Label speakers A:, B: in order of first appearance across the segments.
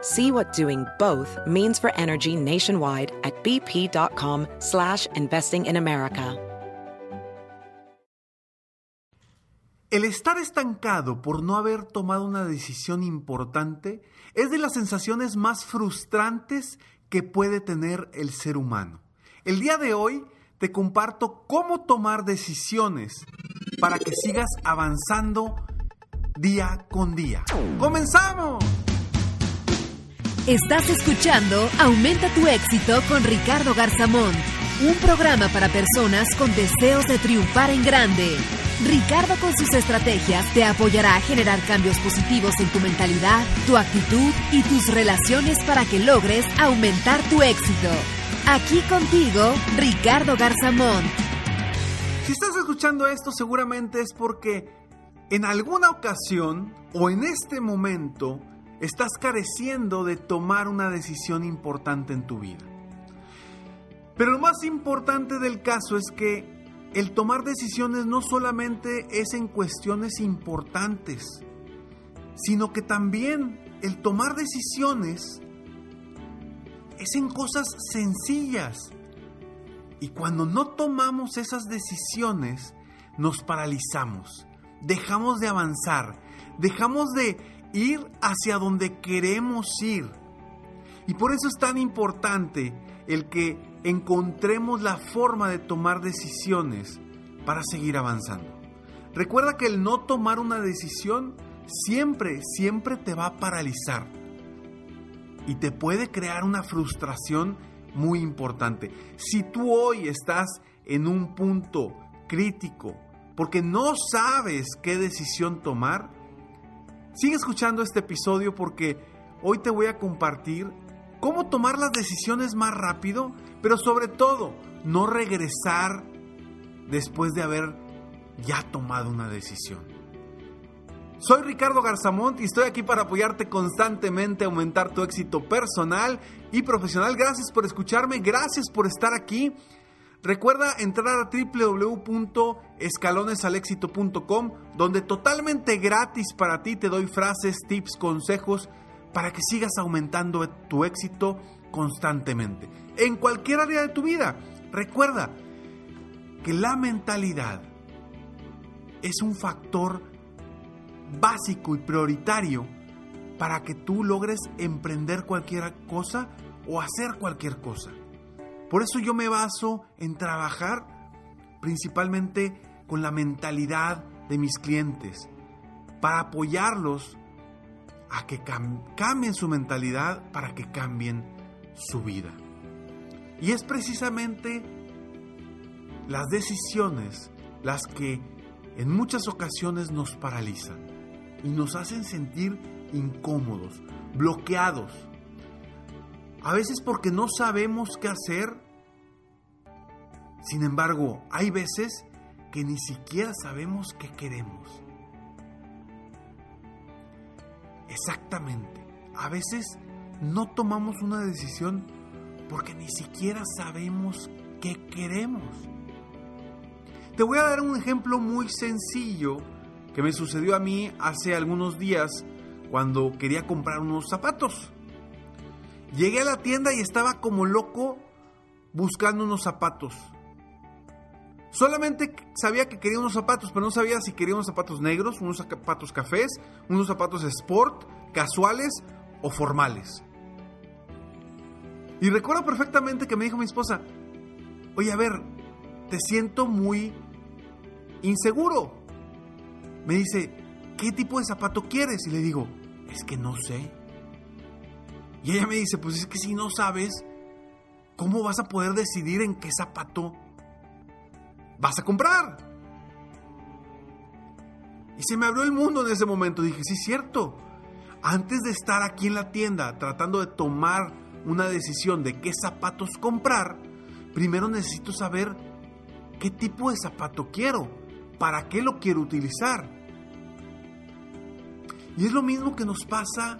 A: See what doing both means for energy nationwide at bp.com slash investing.
B: El estar estancado por no haber tomado una decisión importante es de las sensaciones más frustrantes que puede tener el ser humano. El día de hoy te comparto cómo tomar decisiones para que sigas avanzando día con día. ¡Comenzamos!
C: Estás escuchando Aumenta tu éxito con Ricardo Garzamón, un programa para personas con deseos de triunfar en grande. Ricardo con sus estrategias te apoyará a generar cambios positivos en tu mentalidad, tu actitud y tus relaciones para que logres aumentar tu éxito. Aquí contigo, Ricardo Garzamón.
B: Si estás escuchando esto seguramente es porque en alguna ocasión o en este momento estás careciendo de tomar una decisión importante en tu vida. Pero lo más importante del caso es que el tomar decisiones no solamente es en cuestiones importantes, sino que también el tomar decisiones es en cosas sencillas. Y cuando no tomamos esas decisiones, nos paralizamos, dejamos de avanzar, dejamos de ir hacia donde queremos ir. Y por eso es tan importante el que encontremos la forma de tomar decisiones para seguir avanzando. Recuerda que el no tomar una decisión siempre, siempre te va a paralizar y te puede crear una frustración muy importante. Si tú hoy estás en un punto crítico porque no sabes qué decisión tomar, sigue escuchando este episodio porque hoy te voy a compartir cómo tomar las decisiones más rápido, pero sobre todo no regresar después de haber ya tomado una decisión. Soy Ricardo Garzamont y estoy aquí para apoyarte constantemente a aumentar tu éxito personal y profesional. Gracias por escucharme, gracias por estar aquí. Recuerda entrar a www.escalonesalexito.com donde totalmente gratis para ti te doy frases, tips, consejos para que sigas aumentando tu éxito constantemente. En cualquier área de tu vida. Recuerda que la mentalidad es un factor básico y prioritario para que tú logres emprender cualquier cosa o hacer cualquier cosa. Por eso yo me baso en trabajar principalmente con la mentalidad de mis clientes, para apoyarlos a que cambien su mentalidad para que cambien su vida. Y es precisamente las decisiones las que en muchas ocasiones nos paralizan y nos hacen sentir incómodos, bloqueados. A veces porque no sabemos qué hacer. Sin embargo, hay veces que ni siquiera sabemos qué queremos. Exactamente. A veces no tomamos una decisión porque ni siquiera sabemos qué queremos. Te voy a dar un ejemplo muy sencillo que me sucedió a mí hace algunos días cuando quería comprar unos zapatos. Llegué a la tienda y estaba como loco buscando unos zapatos. Solamente sabía que quería unos zapatos, pero no sabía si quería unos zapatos negros, unos zapatos cafés, unos zapatos sport, casuales o formales. Y recuerdo perfectamente que me dijo mi esposa, oye, a ver, te siento muy inseguro. Me dice, ¿qué tipo de zapato quieres? Y le digo, es que no sé. Y ella me dice, pues es que si no sabes, ¿cómo vas a poder decidir en qué zapato vas a comprar? Y se me abrió el mundo en ese momento. Dije, sí, es cierto. Antes de estar aquí en la tienda tratando de tomar una decisión de qué zapatos comprar, primero necesito saber qué tipo de zapato quiero, para qué lo quiero utilizar. Y es lo mismo que nos pasa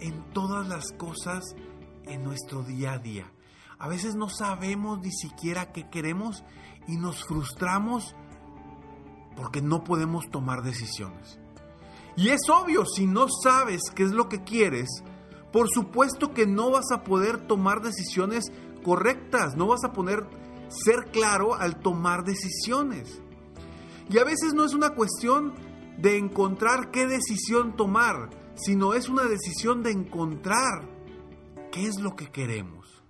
B: en todas las cosas en nuestro día a día. A veces no sabemos ni siquiera qué queremos y nos frustramos porque no podemos tomar decisiones. Y es obvio, si no sabes qué es lo que quieres, por supuesto que no vas a poder tomar decisiones correctas, no vas a poder ser claro al tomar decisiones. Y a veces no es una cuestión de encontrar qué decisión tomar, sino es una decisión de encontrar qué es lo que queremos.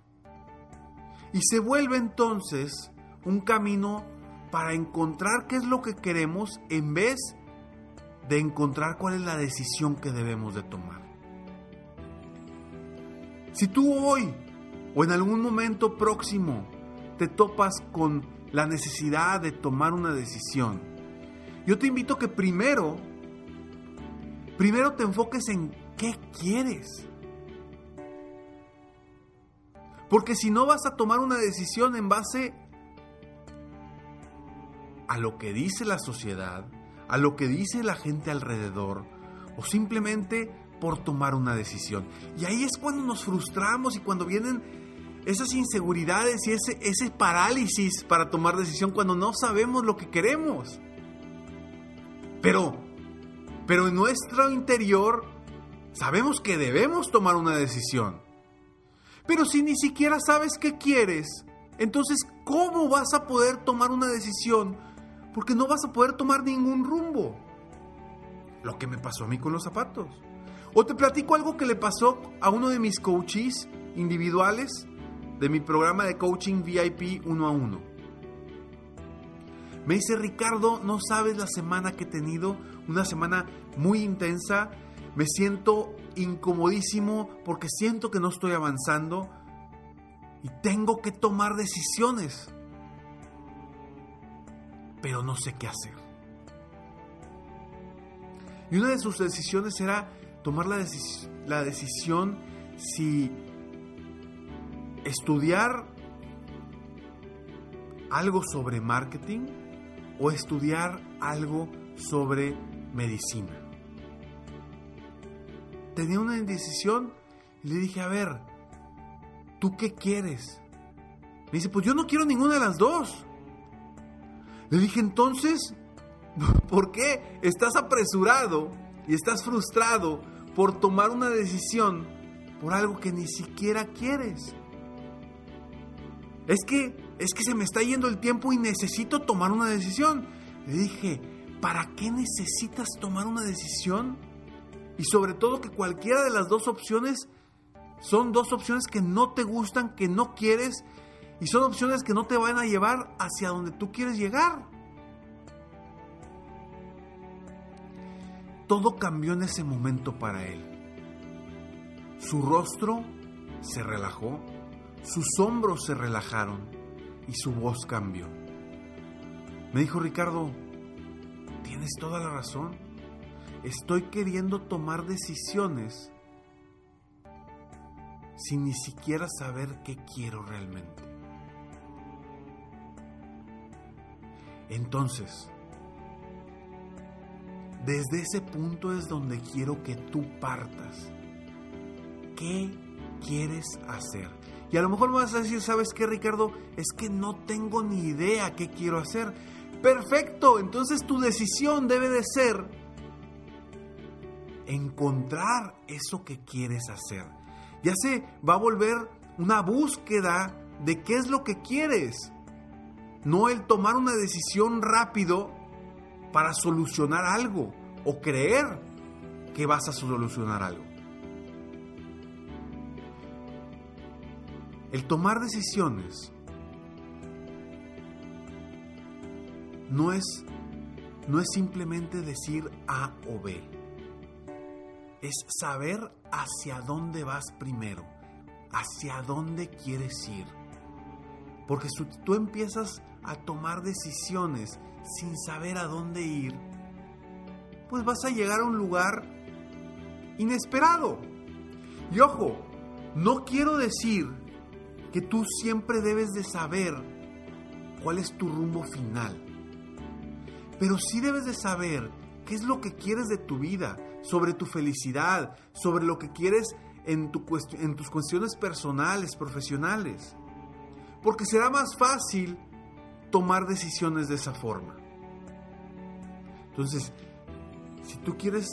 B: Y se vuelve entonces un camino para encontrar qué es lo que queremos en vez de encontrar cuál es la decisión que debemos de tomar. Si tú hoy o en algún momento próximo te topas con la necesidad de tomar una decisión, yo te invito que primero, primero te enfoques en qué quieres. Porque si no vas a tomar una decisión en base a lo que dice la sociedad, a lo que dice la gente alrededor, o simplemente por tomar una decisión. Y ahí es cuando nos frustramos y cuando vienen esas inseguridades y ese, ese parálisis para tomar decisión cuando no sabemos lo que queremos. Pero, pero en nuestro interior sabemos que debemos tomar una decisión. Pero si ni siquiera sabes qué quieres, entonces ¿cómo vas a poder tomar una decisión? Porque no vas a poder tomar ningún rumbo. Lo que me pasó a mí con los zapatos. O te platico algo que le pasó a uno de mis coaches individuales de mi programa de coaching VIP uno a uno. Me dice Ricardo, no sabes la semana que he tenido, una semana muy intensa, me siento incomodísimo porque siento que no estoy avanzando y tengo que tomar decisiones, pero no sé qué hacer. Y una de sus decisiones era tomar la, la decisión si estudiar algo sobre marketing o estudiar algo sobre medicina. Tenía una indecisión y le dije, a ver, ¿tú qué quieres? Me dice, pues yo no quiero ninguna de las dos. Le dije, entonces, ¿por qué estás apresurado y estás frustrado por tomar una decisión por algo que ni siquiera quieres? Es que, es que se me está yendo el tiempo y necesito tomar una decisión. Le dije, ¿para qué necesitas tomar una decisión? Y sobre todo que cualquiera de las dos opciones son dos opciones que no te gustan, que no quieres, y son opciones que no te van a llevar hacia donde tú quieres llegar. Todo cambió en ese momento para él. Su rostro se relajó, sus hombros se relajaron y su voz cambió. Me dijo Ricardo, tienes toda la razón. Estoy queriendo tomar decisiones sin ni siquiera saber qué quiero realmente. Entonces, desde ese punto es donde quiero que tú partas. ¿Qué quieres hacer? Y a lo mejor me vas a decir, ¿sabes qué, Ricardo? Es que no tengo ni idea qué quiero hacer. Perfecto, entonces tu decisión debe de ser encontrar eso que quieres hacer. Ya se va a volver una búsqueda de qué es lo que quieres. No el tomar una decisión rápido para solucionar algo o creer que vas a solucionar algo. El tomar decisiones no es, no es simplemente decir A o B. Es saber hacia dónde vas primero, hacia dónde quieres ir. Porque si tú empiezas a tomar decisiones sin saber a dónde ir, pues vas a llegar a un lugar inesperado. Y ojo, no quiero decir que tú siempre debes de saber cuál es tu rumbo final. Pero sí debes de saber qué es lo que quieres de tu vida, sobre tu felicidad, sobre lo que quieres en, tu en tus cuestiones personales, profesionales. Porque será más fácil tomar decisiones de esa forma. Entonces, si tú quieres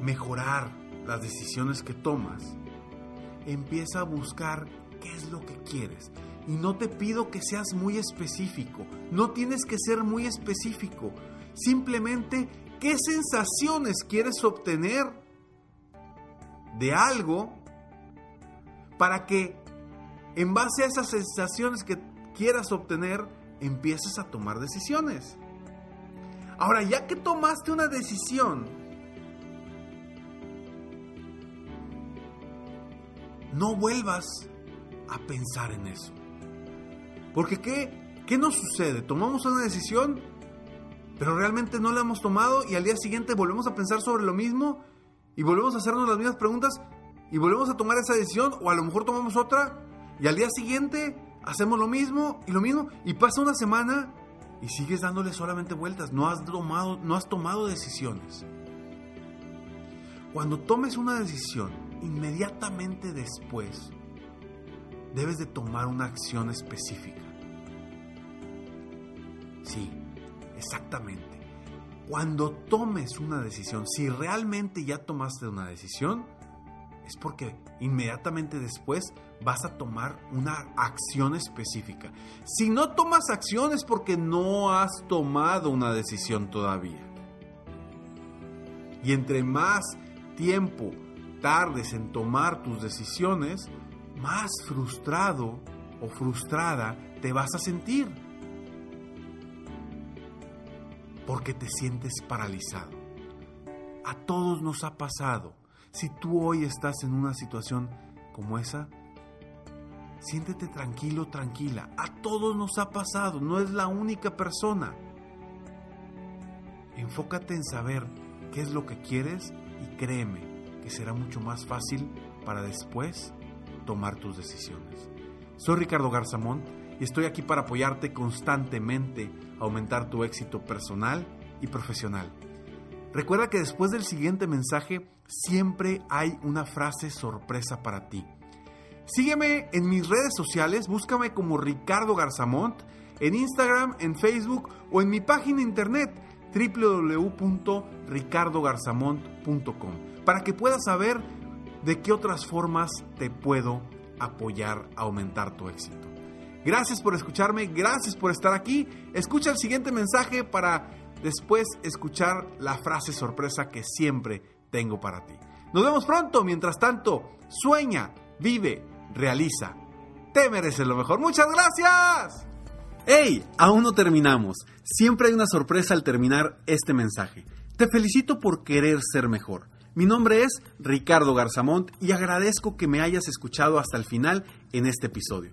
B: mejorar las decisiones que tomas, empieza a buscar qué es lo que quieres. Y no te pido que seas muy específico, no tienes que ser muy específico. Simplemente, ¿qué sensaciones quieres obtener de algo para que en base a esas sensaciones que quieras obtener, empieces a tomar decisiones? Ahora, ya que tomaste una decisión, no vuelvas a pensar en eso. Porque ¿qué, ¿qué nos sucede? Tomamos una decisión, pero realmente no la hemos tomado y al día siguiente volvemos a pensar sobre lo mismo y volvemos a hacernos las mismas preguntas y volvemos a tomar esa decisión o a lo mejor tomamos otra y al día siguiente hacemos lo mismo y lo mismo y pasa una semana y sigues dándole solamente vueltas, no has tomado, no has tomado decisiones. Cuando tomes una decisión, inmediatamente después debes de tomar una acción específica. Sí, exactamente. Cuando tomes una decisión, si realmente ya tomaste una decisión, es porque inmediatamente después vas a tomar una acción específica. Si no tomas acción es porque no has tomado una decisión todavía. Y entre más tiempo tardes en tomar tus decisiones, más frustrado o frustrada te vas a sentir. Porque te sientes paralizado. A todos nos ha pasado. Si tú hoy estás en una situación como esa, siéntete tranquilo, tranquila. A todos nos ha pasado, no es la única persona. Enfócate en saber qué es lo que quieres y créeme que será mucho más fácil para después tomar tus decisiones. Soy Ricardo Garzamón y estoy aquí para apoyarte constantemente a aumentar tu éxito personal y profesional. Recuerda que después del siguiente mensaje siempre hay una frase sorpresa para ti. Sígueme en mis redes sociales, búscame como Ricardo Garzamont en Instagram, en Facebook o en mi página internet www.ricardogarzamont.com para que puedas saber de qué otras formas te puedo apoyar a aumentar tu éxito. Gracias por escucharme, gracias por estar aquí. Escucha el siguiente mensaje para después escuchar la frase sorpresa que siempre tengo para ti. Nos vemos pronto, mientras tanto, sueña, vive, realiza. Te mereces lo mejor. Muchas gracias. ¡Hey! Aún no terminamos. Siempre hay una sorpresa al terminar este mensaje. Te felicito por querer ser mejor. Mi nombre es Ricardo Garzamont y agradezco que me hayas escuchado hasta el final en este episodio.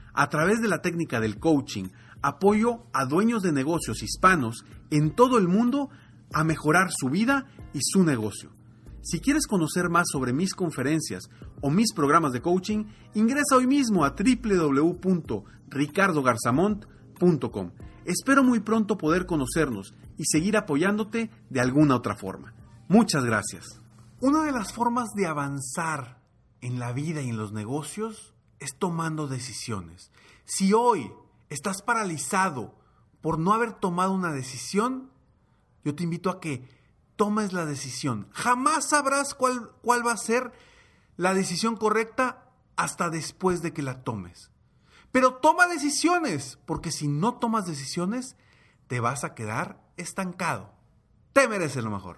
B: a través de la técnica del coaching, apoyo a dueños de negocios hispanos en todo el mundo a mejorar su vida y su negocio. Si quieres conocer más sobre mis conferencias o mis programas de coaching, ingresa hoy mismo a www.ricardogarzamont.com. Espero muy pronto poder conocernos y seguir apoyándote de alguna otra forma. Muchas gracias. Una de las formas de avanzar en la vida y en los negocios es tomando decisiones. Si hoy estás paralizado por no haber tomado una decisión, yo te invito a que tomes la decisión. Jamás sabrás cuál, cuál va a ser la decisión correcta hasta después de que la tomes. Pero toma decisiones, porque si no tomas decisiones, te vas a quedar estancado. Te mereces lo mejor.